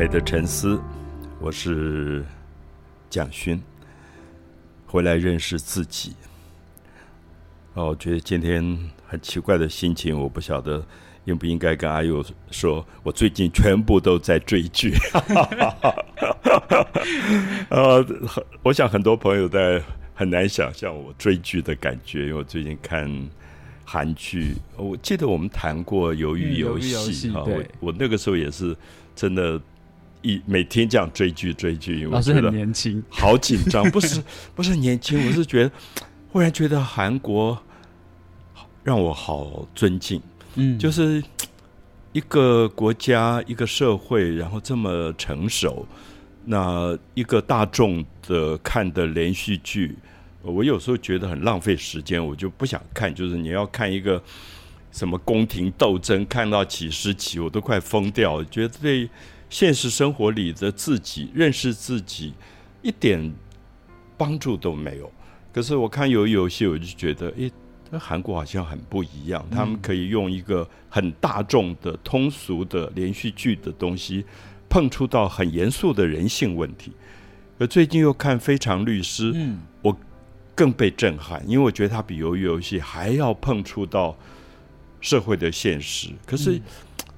美的沉思，我是蒋勋，回来认识自己。哦，我觉得今天很奇怪的心情，我不晓得应不应该跟阿佑说，我最近全部都在追剧。呃，我想很多朋友在很难想象我追剧的感觉，因为我最近看韩剧，我记得我们谈过《鱿鱼游戏》啊，我我那个时候也是真的。一每天这样追剧追剧，我觉得年轻，好紧张。不是不是年轻，我是觉得忽然觉得韩国让我好尊敬。嗯，就是一个国家一个社会，然后这么成熟，那一个大众的看的连续剧，我有时候觉得很浪费时间，我就不想看。就是你要看一个什么宫廷斗争，看到几十集，我都快疯掉，觉得对。现实生活里的自己认识自己一点帮助都没有。可是我看有游戏，我就觉得，诶，韩国好像很不一样。他们可以用一个很大众的、通俗的连续剧的东西，碰触到很严肃的人性问题。而最近又看《非常律师》，嗯，我更被震撼，因为我觉得他比鱿鱼游戏还要碰触到社会的现实。可是。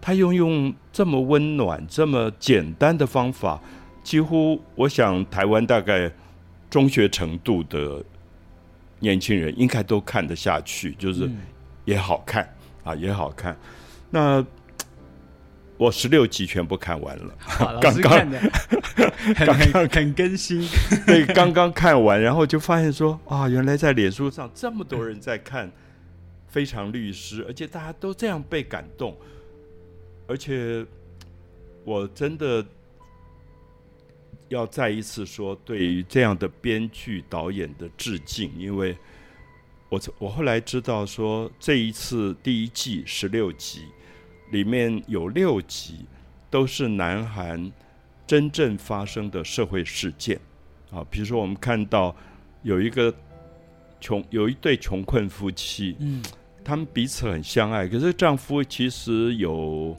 他用用这么温暖、这么简单的方法，几乎我想台湾大概中学程度的年轻人应该都看得下去，就是也好看啊，也好看。那 我十六集全部看完了，刚刚 刚刚很更新，对，刚刚看完，然后就发现说啊，原来在脸书上这么多人在看《非常律师》，而且大家都这样被感动。而且，我真的要再一次说，对于这样的编剧导演的致敬，因为我我后来知道说，这一次第一季十六集里面有六集都是南韩真正发生的社会事件。啊，比如说我们看到有一个穷有一对穷困夫妻，嗯，他们彼此很相爱，可是丈夫其实有。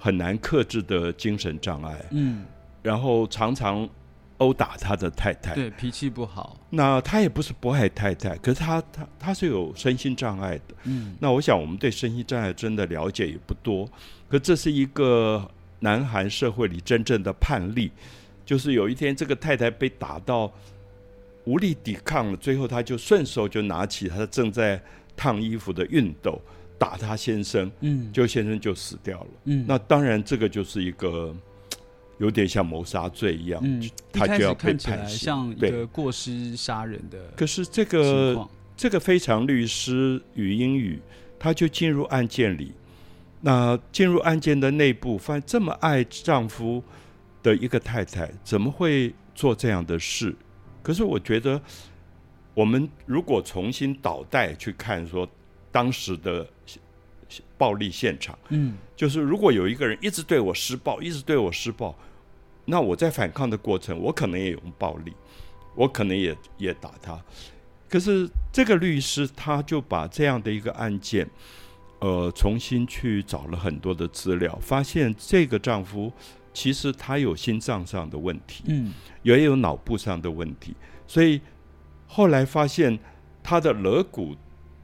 很难克制的精神障碍，嗯，然后常常殴打他的太太，对，脾气不好。那他也不是不爱太太，可是他他他是有身心障碍的，嗯。那我想我们对身心障碍真的了解也不多，可这是一个南韩社会里真正的判例，就是有一天这个太太被打到无力抵抗了，最后他就顺手就拿起他正在烫衣服的熨斗。打他先生，嗯，就先生就死掉了，嗯，那当然这个就是一个有点像谋杀罪一样，嗯，他就要被判刑，像一个过失杀人的。可是这个这个非常律师与英语，他就进入案件里，那进入案件的内部，发现这么爱丈夫的一个太太，怎么会做这样的事？可是我觉得，我们如果重新倒带去看，说当时的。暴力现场，嗯，就是如果有一个人一直对我施暴，一直对我施暴，那我在反抗的过程，我可能也用暴力，我可能也也打他。可是这个律师他就把这样的一个案件，呃，重新去找了很多的资料，发现这个丈夫其实他有心脏上的问题，嗯，也有脑部上的问题，所以后来发现他的肋骨。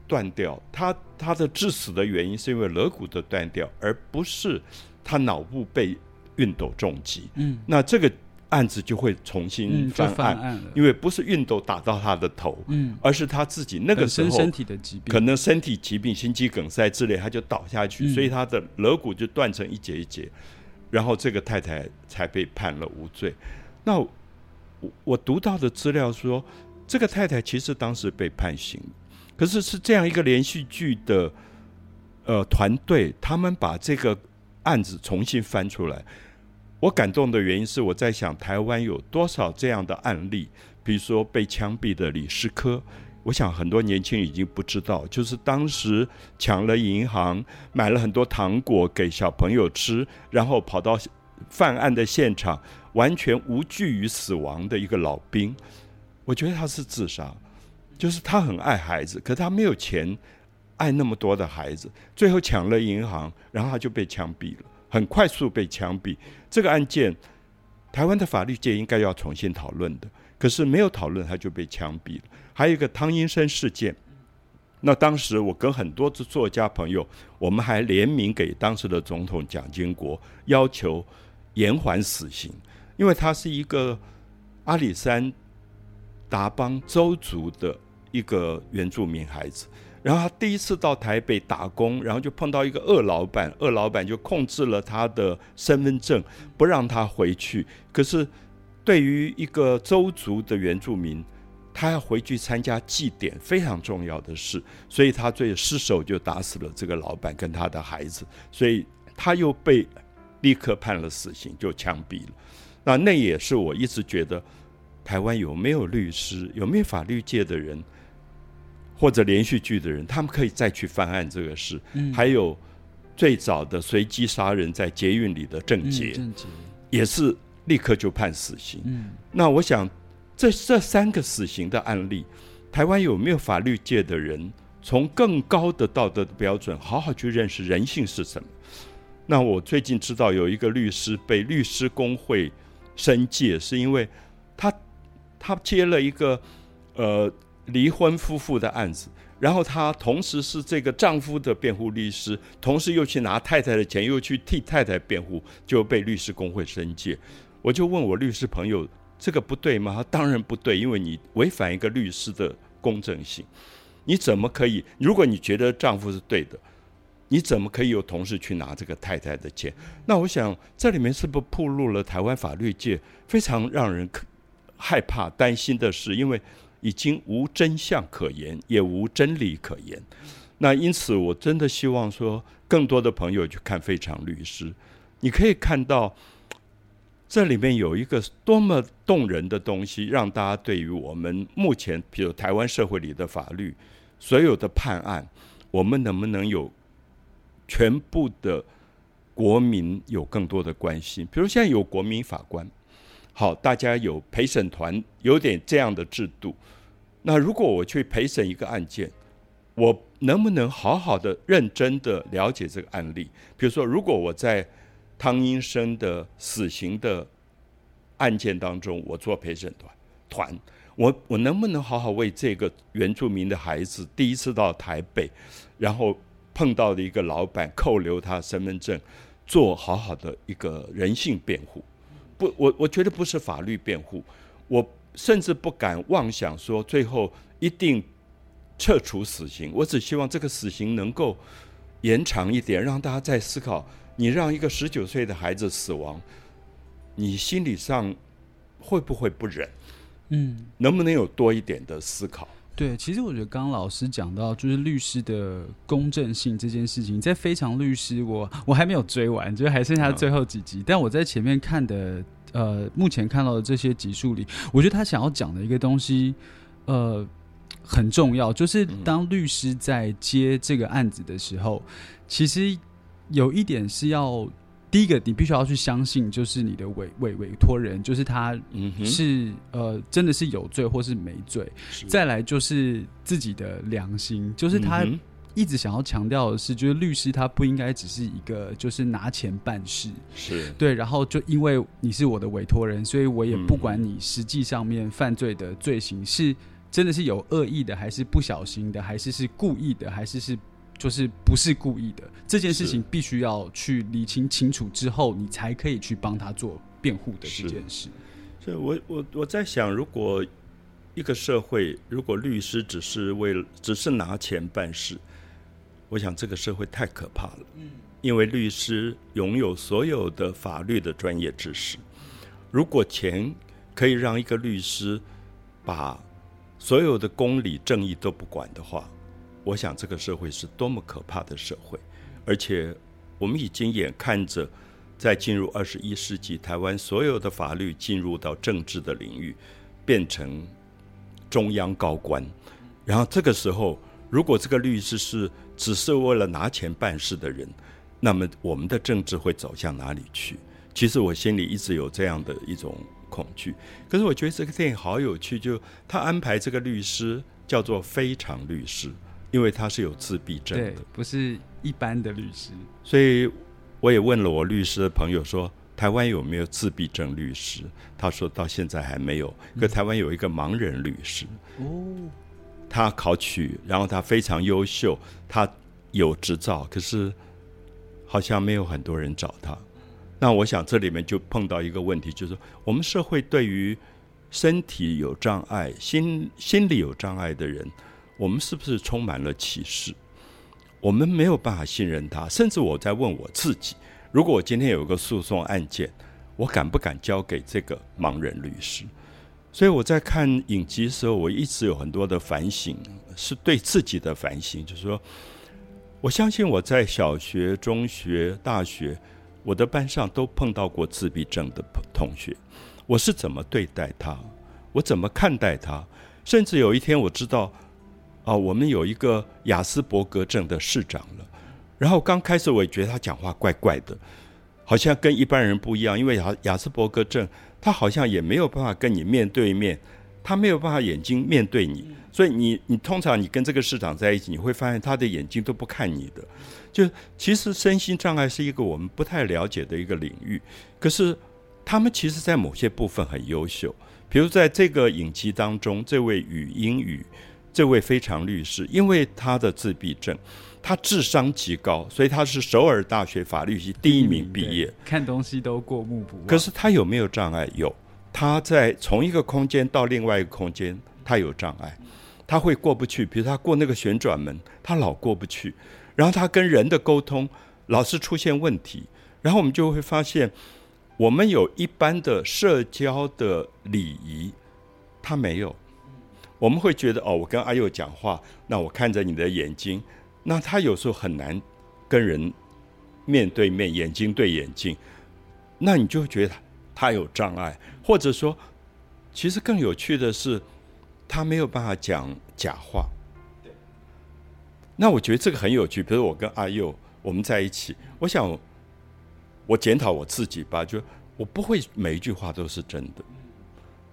断掉，他他的致死的原因是因为肋骨的断掉，而不是他脑部被熨斗重击。嗯，那这个案子就会重新翻案，因为不是熨斗打到他的头，嗯，而是他自己那个时候身体的疾病，可能身体疾病、心肌梗塞之类，他就倒下去，所以他的肋骨就断成一节一节，然后这个太太才被判了无罪。那我我读到的资料说，这个太太其实当时被判刑。可是是这样一个连续剧的呃团队，他们把这个案子重新翻出来。我感动的原因是我在想，台湾有多少这样的案例？比如说被枪毙的李世科，我想很多年轻人已经不知道，就是当时抢了银行，买了很多糖果给小朋友吃，然后跑到犯案的现场，完全无惧于死亡的一个老兵。我觉得他是自杀。就是他很爱孩子，可他没有钱爱那么多的孩子，最后抢了银行，然后他就被枪毙了，很快速被枪毙。这个案件台湾的法律界应该要重新讨论的。可是没有讨论，他就被枪毙了。还有一个汤阴生事件，那当时我跟很多的作家朋友，我们还联名给当时的总统蒋经国，要求延缓死刑，因为他是一个阿里山达邦周族的一个原住民孩子。然后他第一次到台北打工，然后就碰到一个恶老板，恶老板就控制了他的身份证，不让他回去。可是对于一个周族的原住民，他要回去参加祭典，非常重要的事，所以他最失手就打死了这个老板跟他的孩子，所以他又被立刻判了死刑，就枪毙了。那那也是我一直觉得，台湾有没有律师，有没有法律界的人？或者连续剧的人，他们可以再去翻案这个事。还有最早的随机杀人在捷运里的郑捷，也是立刻就判死刑。那我想，这这三个死刑的案例，台湾有没有法律界的人，从更高的道德的标准，好好去认识人性是什么？那我最近知道有一个律师被律师工会申诫，是因为他他接了一个呃。离婚夫妇的案子，然后他同时是这个丈夫的辩护律师，同时又去拿太太的钱，又去替太太辩护，就被律师工会申诫。我就问我律师朋友，这个不对吗？他当然不对，因为你违反一个律师的公正性。你怎么可以？如果你觉得丈夫是对的，你怎么可以有同事去拿这个太太的钱？那我想这里面是不是暴露了台湾法律界非常让人可害怕、担心的是？因为已经无真相可言，也无真理可言。那因此，我真的希望说，更多的朋友去看《非常律师》，你可以看到这里面有一个多么动人的东西，让大家对于我们目前，比如台湾社会里的法律，所有的判案，我们能不能有全部的国民有更多的关心？比如现在有国民法官，好，大家有陪审团，有点这样的制度。那如果我去陪审一个案件，我能不能好好的、认真的了解这个案例？比如说，如果我在汤英生的死刑的案件当中，我做陪审团团，我我能不能好好为这个原住民的孩子第一次到台北，然后碰到的一个老板扣留他身份证，做好好的一个人性辩护？不，我我觉得不是法律辩护，我。甚至不敢妄想说最后一定撤除死刑。我只希望这个死刑能够延长一点，让大家再思考：你让一个十九岁的孩子死亡，你心理上会不会不忍？嗯，能不能有多一点的思考？对，其实我觉得刚刚老师讲到，就是律师的公正性这件事情，在《非常律师》，我我还没有追完，就还剩下最后几集，但我在前面看的。呃，目前看到的这些集数里，我觉得他想要讲的一个东西，呃，很重要，就是当律师在接这个案子的时候，其实有一点是要，第一个你必须要去相信，就是你的委委委托人，就是他是呃真的是有罪或是没罪，再来就是自己的良心，就是他。一直想要强调的是，就是律师他不应该只是一个就是拿钱办事，是。对，然后就因为你是我的委托人，所以我也不管你实际上面犯罪的罪行是真的是有恶意的，还是不小心的，还是是故意的，还是是就是不是故意的，这件事情必须要去理清清楚之后，你才可以去帮他做辩护的这件事。所以我我我在想，如果一个社会如果律师只是为了只是拿钱办事。我想这个社会太可怕了，嗯因为律师拥有所有的法律的专业知识。如果钱可以让一个律师把所有的公理正义都不管的话，我想这个社会是多么可怕的社会。而且我们已经眼看着，在进入二十一世纪，台湾所有的法律进入到政治的领域，变成中央高官。然后这个时候，如果这个律师是只是为了拿钱办事的人，那么我们的政治会走向哪里去？其实我心里一直有这样的一种恐惧。可是我觉得这个电影好有趣，就他安排这个律师叫做非常律师，因为他是有自闭症的，不是一般的律师。所以我也问了我律师的朋友说：“台湾有没有自闭症律师？他说到现在还没有。可台湾有一个盲人律师哦，他考取，然后他非常优秀，他有执照，可是好像没有很多人找他。那我想这里面就碰到一个问题，就是我们社会对于身体有障碍、心心理有障碍的人，我们是不是充满了歧视？我们没有办法信任他，甚至我在问我自己。如果我今天有一个诉讼案件，我敢不敢交给这个盲人律师？所以我在看影集的时候，我一直有很多的反省，是对自己的反省。就是说，我相信我在小学、中学、大学，我的班上都碰到过自闭症的同学，我是怎么对待他？我怎么看待他？甚至有一天我知道，啊，我们有一个雅斯伯格症的市长了。然后刚开始我也觉得他讲话怪怪的，好像跟一般人不一样，因为雅雅斯伯格症，他好像也没有办法跟你面对面，他没有办法眼睛面对你，所以你你通常你跟这个市长在一起，你会发现他的眼睛都不看你的。就其实身心障碍是一个我们不太了解的一个领域，可是他们其实在某些部分很优秀，比如在这个影集当中，这位语音语这位非常律师，因为他的自闭症。他智商极高，所以他是首尔大学法律系第一名毕业，看东西都过目不忘。可是他有没有障碍？有，他在从一个空间到另外一个空间，他有障碍，他会过不去。比如他过那个旋转门，他老过不去。然后他跟人的沟通老是出现问题。然后我们就会发现，我们有一般的社交的礼仪，他没有。我们会觉得哦，我跟阿佑讲话，那我看着你的眼睛。那他有时候很难跟人面对面、眼睛对眼睛，那你就觉得他有障碍，或者说，其实更有趣的是，他没有办法讲假话。对那我觉得这个很有趣。比如我跟阿佑我们在一起，我想我检讨我自己吧，就我不会每一句话都是真的。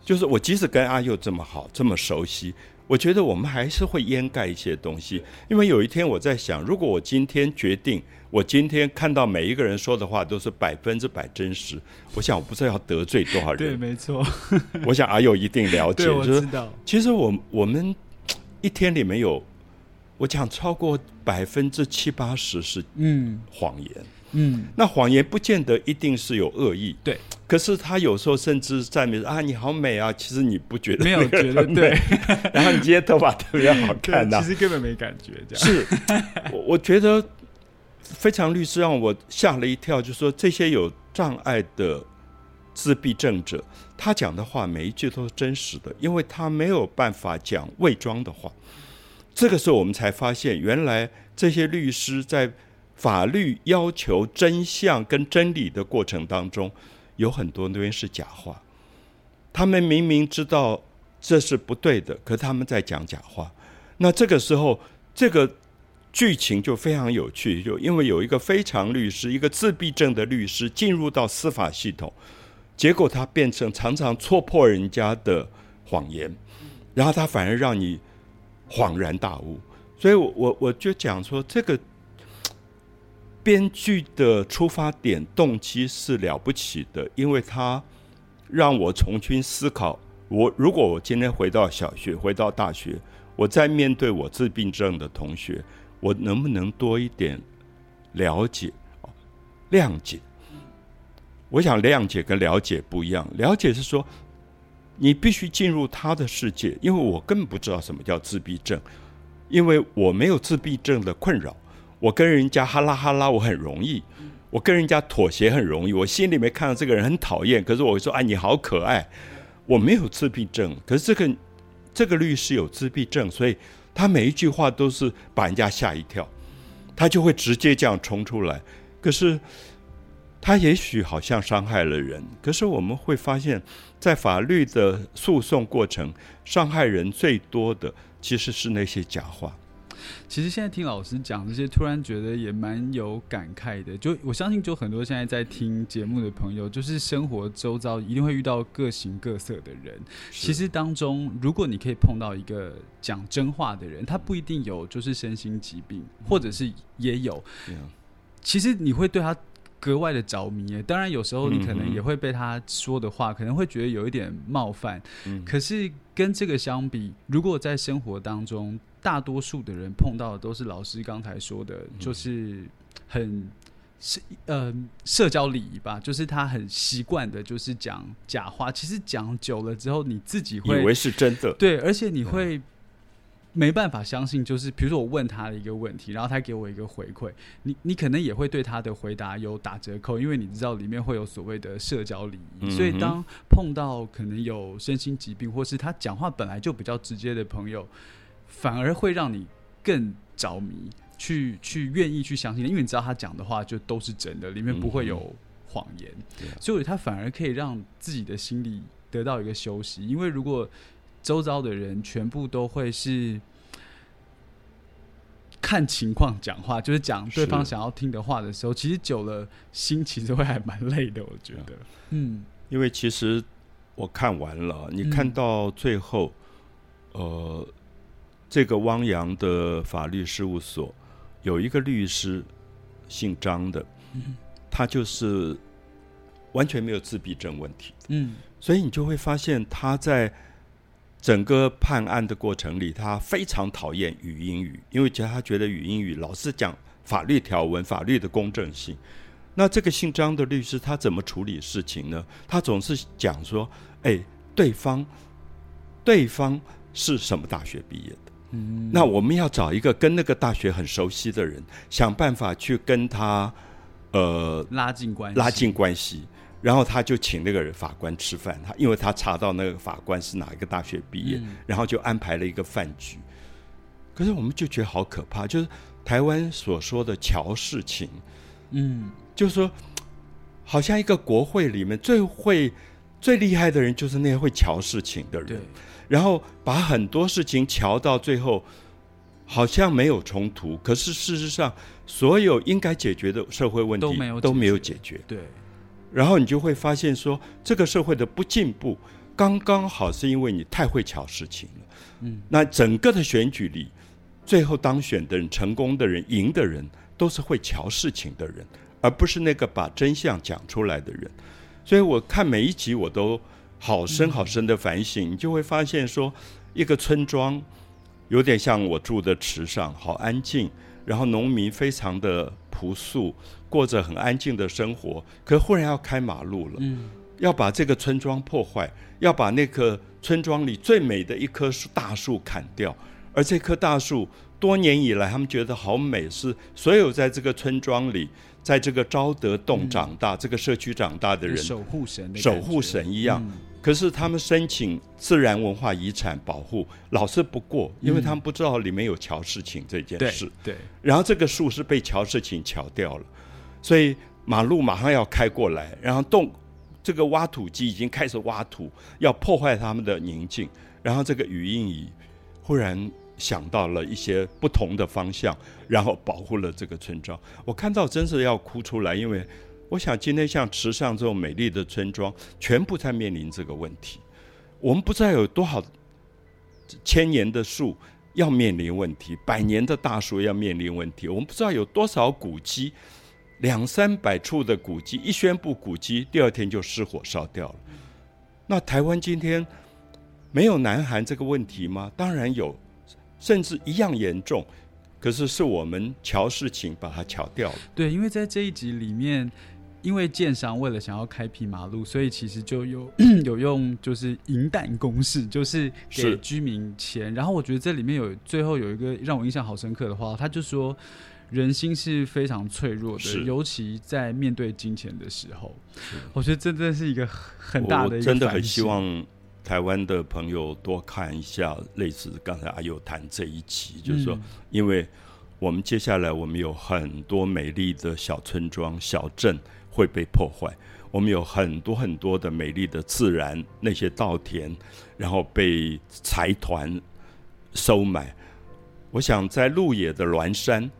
就是我即使跟阿佑这么好、这么熟悉。我觉得我们还是会掩盖一些东西，因为有一天我在想，如果我今天决定，我今天看到每一个人说的话都是百分之百真实，我想我不知道要得罪多少人。对，没错。我想阿佑一定了解，我知道。其实我我们一天里面有，我讲超过百分之七八十是嗯谎言。嗯，那谎言不见得一定是有恶意，对。可是他有时候甚至赞美啊，你好美啊，其实你不觉得没有觉得对。然后你今天头发特别好看呐，其实根本没感觉这样。是，我我觉得非常律师让我吓了一跳，就说这些有障碍的自闭症者，他讲的话每一句都是真实的，因为他没有办法讲伪装的话。这个时候我们才发现，原来这些律师在。法律要求真相跟真理的过程当中，有很多东西是假话。他们明明知道这是不对的，可他们在讲假话。那这个时候，这个剧情就非常有趣，就因为有一个非常律师，一个自闭症的律师进入到司法系统，结果他变成常常戳破人家的谎言，然后他反而让你恍然大悟。所以，我我我就讲说这个。编剧的出发点动机是了不起的，因为他让我重新思考：我如果我今天回到小学，回到大学，我在面对我自闭症的同学，我能不能多一点了解、谅解？我想谅解跟了解不一样，了解是说你必须进入他的世界，因为我根本不知道什么叫自闭症，因为我没有自闭症的困扰。我跟人家哈拉哈拉，我很容易；我跟人家妥协很容易。我心里面看到这个人很讨厌，可是我说：“哎，你好可爱。”我没有自闭症，可是这个这个律师有自闭症，所以他每一句话都是把人家吓一跳，他就会直接这样冲出来。可是他也许好像伤害了人，可是我们会发现，在法律的诉讼过程，伤害人最多的其实是那些假话。其实现在听老师讲这些，突然觉得也蛮有感慨的。就我相信，就很多现在在听节目的朋友，就是生活周遭一定会遇到各形各色的人。其实当中，如果你可以碰到一个讲真话的人，他不一定有就是身心疾病，或者是也有。其实你会对他格外的着迷。当然，有时候你可能也会被他说的话，可能会觉得有一点冒犯。可是跟这个相比，如果在生活当中，大多数的人碰到的都是老师刚才说的，就是很。是呃，社交礼仪吧，就是他很习惯的，就是讲假话。其实讲久了之后，你自己会以为是真的，对，而且你会没办法相信。就是比如说，我问他的一个问题，然后他给我一个回馈，你你可能也会对他的回答有打折扣，因为你知道里面会有所谓的社交礼仪。所以，当碰到可能有身心疾病，或是他讲话本来就比较直接的朋友，反而会让你更着迷。去去愿意去相信，因为你知道他讲的话就都是真的，里面不会有谎言，所以他反而可以让自己的心里得到一个休息。因为如果周遭的人全部都会是看情况讲话，就是讲对方想要听的话的时候，其实久了心其实会还蛮累的。我觉得，嗯，因为其实我看完了，你看到最后，呃，这个汪洋的法律事务所。有一个律师，姓张的，他就是完全没有自闭症问题。嗯，所以你就会发现他在整个判案的过程里，他非常讨厌语音语，因为觉得他觉得语音语老是讲法律条文、法律的公正性。那这个姓张的律师他怎么处理事情呢？他总是讲说：“哎，对方，对方是什么大学毕业的？”那我们要找一个跟那个大学很熟悉的人，想办法去跟他，呃，拉近关系，拉近关系。然后他就请那个人法官吃饭，他因为他查到那个法官是哪一个大学毕业，然后就安排了一个饭局。可是我们就觉得好可怕，就是台湾所说的乔事情，嗯，就是说，好像一个国会里面最会、最厉害的人，就是那些会瞧事情的人。然后把很多事情瞧到最后，好像没有冲突，可是事实上，所有应该解决的社会问题都没有都没有解决。对，然后你就会发现说，这个社会的不进步，刚刚好是因为你太会瞧事情了。嗯，那整个的选举里，最后当选的人、成功的人、赢的人，都是会瞧事情的人，而不是那个把真相讲出来的人。所以我看每一集我都。好深好深的反省，你就会发现说，一个村庄有点像我住的池上，好安静，然后农民非常的朴素，过着很安静的生活。可忽然要开马路了，要把这个村庄破坏，要把那棵村庄里最美的一棵树大树砍掉，而这棵大树多年以来他们觉得好美，是所有在这个村庄里。在这个昭德洞长大，这个社区长大的人，守护神，守护神一样。可是他们申请自然文化遗产保护，老是不过，因为他们不知道里面有乔事情这件事。对。然后这个树是被乔事情乔掉了，所以马路马上要开过来，然后洞这个挖土机已经开始挖土，要破坏他们的宁静。然后这个语音仪忽然。想到了一些不同的方向，然后保护了这个村庄。我看到真是要哭出来，因为我想今天像池上这种美丽的村庄，全部在面临这个问题。我们不知道有多少千年的树要面临问题，百年的大树要面临问题。我们不知道有多少古迹，两三百处的古迹一宣布古迹，第二天就失火烧掉了。那台湾今天没有南韩这个问题吗？当然有。甚至一样严重，可是是我们瞧事情把它瞧掉了。对，因为在这一集里面，因为建商为了想要开辟马路，所以其实就有 有用就是银弹公式，就是给居民钱。然后我觉得这里面有最后有一个让我印象好深刻的话，他就说人心是非常脆弱的，尤其在面对金钱的时候。我觉得这真的是一个很大的，真的很希望。台湾的朋友多看一下类似刚才阿友谈这一集，就是说，因为我们接下来我们有很多美丽的小村庄、小镇会被破坏，我们有很多很多的美丽的自然那些稻田，然后被财团收买。我想在鹿野的峦山，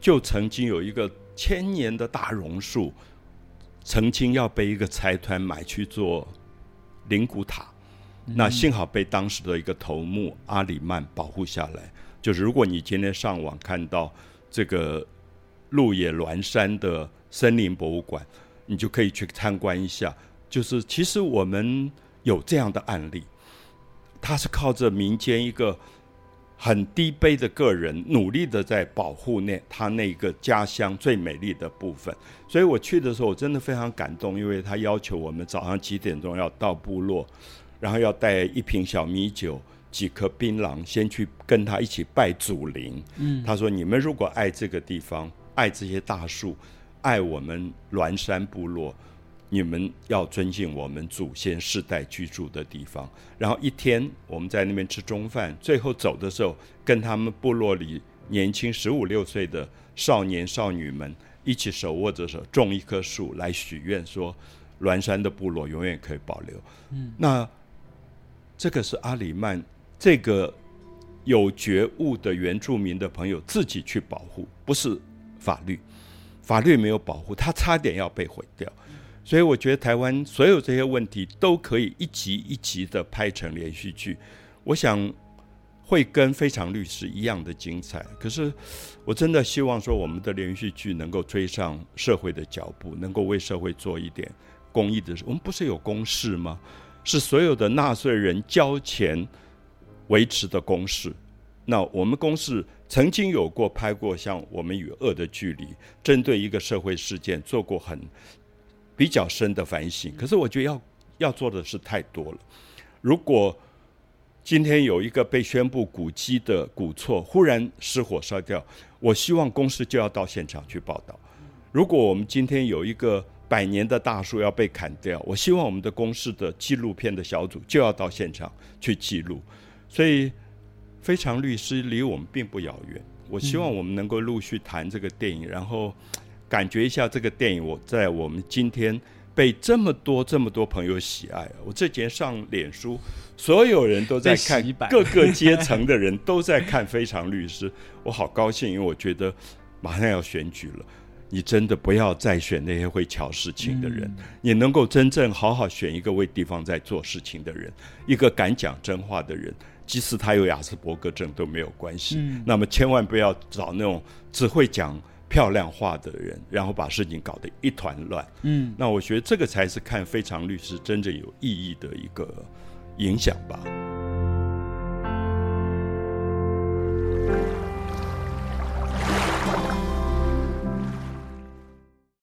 就曾经有一个千年的大榕树，曾经要被一个财团买去做灵骨塔。那幸好被当时的一个头目阿里曼保护下来。就是如果你今天上网看到这个鹿野峦山的森林博物馆，你就可以去参观一下。就是其实我们有这样的案例，他是靠着民间一个很低卑的个人，努力的在保护那他那个家乡最美丽的部分。所以我去的时候，我真的非常感动，因为他要求我们早上几点钟要到部落，然后要带一瓶小米酒。几颗槟榔，先去跟他一起拜祖灵。嗯，他说：“你们如果爱这个地方，爱这些大树，爱我们栾山部落，你们要尊敬我们祖先世代居住的地方。然后一天我们在那边吃中饭，最后走的时候，跟他们部落里年轻十五六岁的少年少女们一起手握着手种一棵树来许愿，说栾山的部落永远可以保留。嗯，那这个是阿里曼。这个有觉悟的原住民的朋友自己去保护，不是法律，法律没有保护，他差点要被毁掉。所以我觉得台湾所有这些问题都可以一集一集的拍成连续剧，我想会跟《非常律师》一样的精彩。可是我真的希望说，我们的连续剧能够追上社会的脚步，能够为社会做一点公益的事。我们不是有公事吗？是所有的纳税人交钱。维持的公式，那我们公司曾经有过拍过像《我们与恶的距离》，针对一个社会事件做过很比较深的反省。可是我觉得要要做的是太多了。如果今天有一个被宣布古迹的古厝忽然失火烧掉，我希望公司就要到现场去报道。如果我们今天有一个百年的大树要被砍掉，我希望我们的公司的纪录片的小组就要到现场去记录。所以，非常律师离我们并不遥远。我希望我们能够陆续谈这个电影，然后感觉一下这个电影。我在我们今天被这么多这么多朋友喜爱。我这节上脸书，所有人都在看，各个阶层的人都在看《非常律师》，我好高兴，因为我觉得马上要选举了。你真的不要再选那些会巧事情的人，你能够真正好好选一个为地方在做事情的人，一个敢讲真话的人。即使他有亚斯伯格症都没有关系，那么千万不要找那种只会讲漂亮话的人，然后把事情搞得一团乱。嗯，那我觉得这个才是看非常律师真正有意义的一个影响吧。